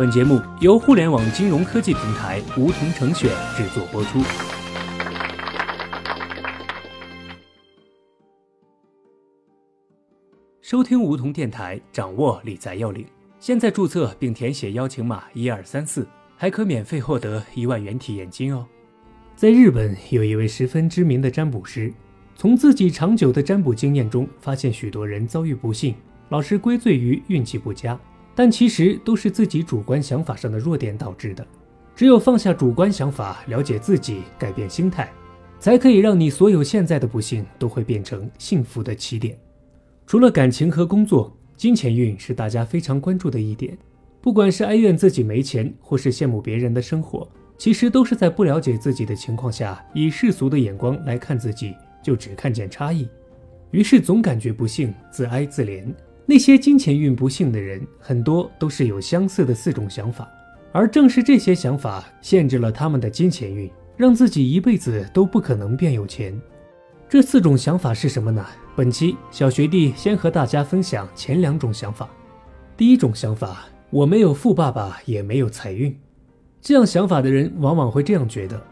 本节目由互联网金融科技平台梧桐城选制作播出。收听梧桐电台，掌握理财要领。现在注册并填写邀请码一二三四，还可免费获得一万元体验金哦。在日本，有一位十分知名的占卜师，从自己长久的占卜经验中，发现许多人遭遇不幸，老是归罪于运气不佳，但其实都是自己主观想法上的弱点导致的。只有放下主观想法，了解自己，改变心态，才可以让你所有现在的不幸都会变成幸福的起点。除了感情和工作，金钱运是大家非常关注的一点。不管是哀怨自己没钱，或是羡慕别人的生活，其实都是在不了解自己的情况下，以世俗的眼光来看自己，就只看见差异，于是总感觉不幸，自哀自怜。那些金钱运不幸的人，很多都是有相似的四种想法，而正是这些想法限制了他们的金钱运，让自己一辈子都不可能变有钱。这四种想法是什么呢？本期小学弟先和大家分享前两种想法。第一种想法，我没有富爸爸，也没有财运。这样想法的人往往会这样觉得：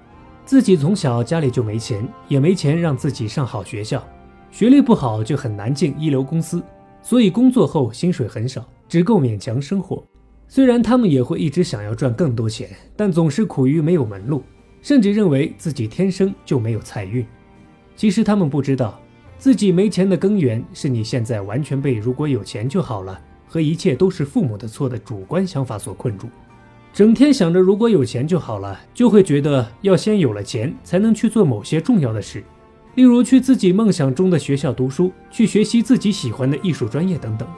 自己从小家里就没钱，也没钱让自己上好学校，学历不好就很难进一流公司，所以工作后薪水很少，只够勉强生活。虽然他们也会一直想要赚更多钱，但总是苦于没有门路，甚至认为自己天生就没有财运。其实他们不知道，自己没钱的根源是你现在完全被“如果有钱就好了”和一切都是父母的错的主观想法所困住。整天想着如果有钱就好了，就会觉得要先有了钱才能去做某些重要的事，例如去自己梦想中的学校读书，去学习自己喜欢的艺术专业等等。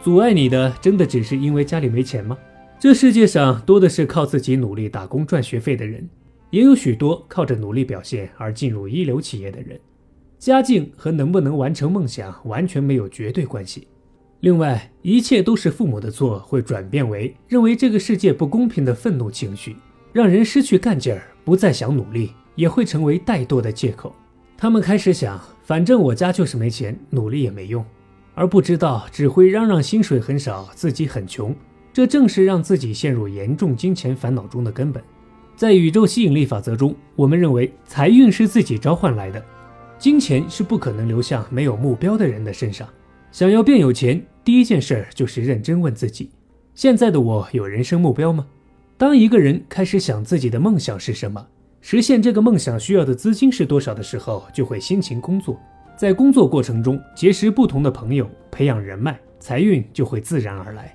阻碍你的真的只是因为家里没钱吗？这世界上多的是靠自己努力打工赚学费的人。也有许多靠着努力表现而进入一流企业的人，家境和能不能完成梦想完全没有绝对关系。另外，一切都是父母的错，会转变为认为这个世界不公平的愤怒情绪，让人失去干劲儿，不再想努力，也会成为怠惰的借口。他们开始想，反正我家就是没钱，努力也没用，而不知道只会嚷嚷薪水很少，自己很穷，这正是让自己陷入严重金钱烦恼中的根本。在宇宙吸引力法则中，我们认为财运是自己召唤来的，金钱是不可能流向没有目标的人的身上。想要变有钱，第一件事就是认真问自己：现在的我有人生目标吗？当一个人开始想自己的梦想是什么，实现这个梦想需要的资金是多少的时候，就会辛勤工作，在工作过程中结识不同的朋友，培养人脉，财运就会自然而来。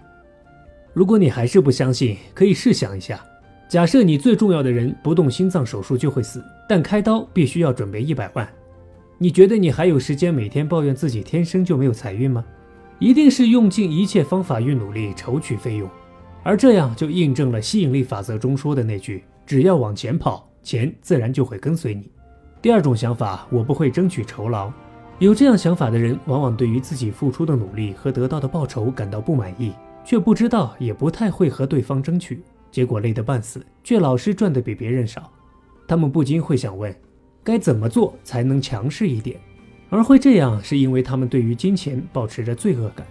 如果你还是不相信，可以试想一下。假设你最重要的人不动心脏手术就会死，但开刀必须要准备一百万，你觉得你还有时间每天抱怨自己天生就没有财运吗？一定是用尽一切方法与努力筹取费用，而这样就印证了吸引力法则中说的那句：只要往前跑，钱自然就会跟随你。第二种想法，我不会争取酬劳。有这样想法的人，往往对于自己付出的努力和得到的报酬感到不满意，却不知道也不太会和对方争取。结果累得半死，却老是赚的比别人少，他们不禁会想问：该怎么做才能强势一点？而会这样，是因为他们对于金钱保持着罪恶感。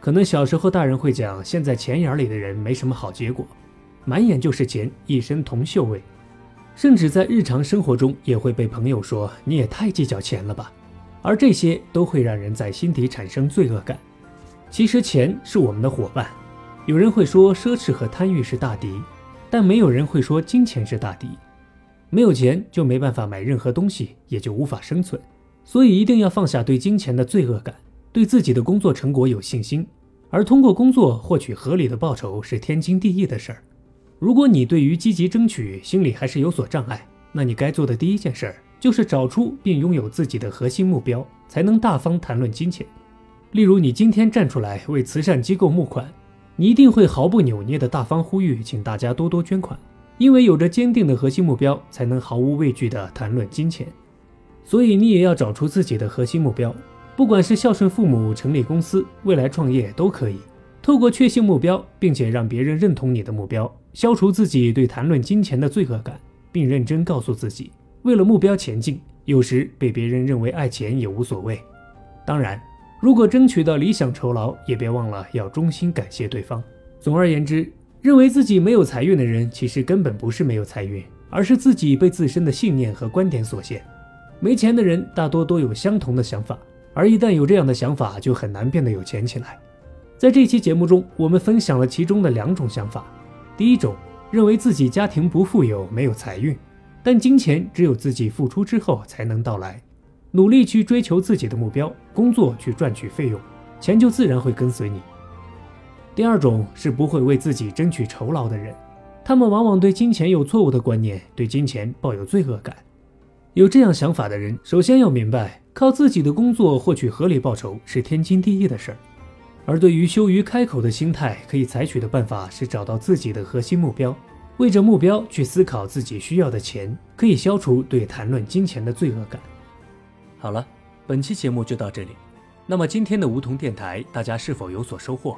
可能小时候大人会讲，现在钱眼里的人没什么好结果，满眼就是钱，一身铜锈味。甚至在日常生活中，也会被朋友说你也太计较钱了吧。而这些都会让人在心底产生罪恶感。其实钱是我们的伙伴。有人会说奢侈和贪欲是大敌，但没有人会说金钱是大敌。没有钱就没办法买任何东西，也就无法生存。所以一定要放下对金钱的罪恶感，对自己的工作成果有信心。而通过工作获取合理的报酬是天经地义的事儿。如果你对于积极争取心里还是有所障碍，那你该做的第一件事儿就是找出并拥有自己的核心目标，才能大方谈论金钱。例如，你今天站出来为慈善机构募款。你一定会毫不扭捏地大方呼吁，请大家多多捐款，因为有着坚定的核心目标，才能毫无畏惧地谈论金钱。所以你也要找出自己的核心目标，不管是孝顺父母、成立公司、未来创业都可以。透过确信目标，并且让别人认同你的目标，消除自己对谈论金钱的罪恶感，并认真告诉自己，为了目标前进，有时被别人认为爱钱也无所谓。当然。如果争取到理想酬劳，也别忘了要衷心感谢对方。总而言之，认为自己没有财运的人，其实根本不是没有财运，而是自己被自身的信念和观点所限。没钱的人大多都有相同的想法，而一旦有这样的想法，就很难变得有钱起来。在这期节目中，我们分享了其中的两种想法。第一种，认为自己家庭不富有，没有财运，但金钱只有自己付出之后才能到来，努力去追求自己的目标，工作去赚取费用，钱就自然会跟随你。第二种是不会为自己争取酬劳的人，他们往往对金钱有错误的观念，对金钱抱有罪恶感。有这样想法的人，首先要明白，靠自己的工作获取合理报酬是天经地义的事儿。而对于羞于开口的心态，可以采取的办法是找到自己的核心目标，为着目标去思考自己需要的钱，可以消除对谈论金钱的罪恶感。好了，本期节目就到这里。那么今天的梧桐电台，大家是否有所收获？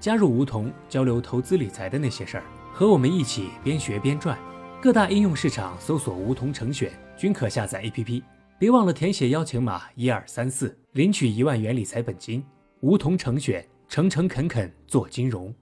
加入梧桐交流投资理财的那些事儿，和我们一起边学边赚。各大应用市场搜索“梧桐成选”，均可下载 APP。别忘了填写邀请码一二三四，领取一万元理财本金。梧桐成选，诚诚恳恳做金融。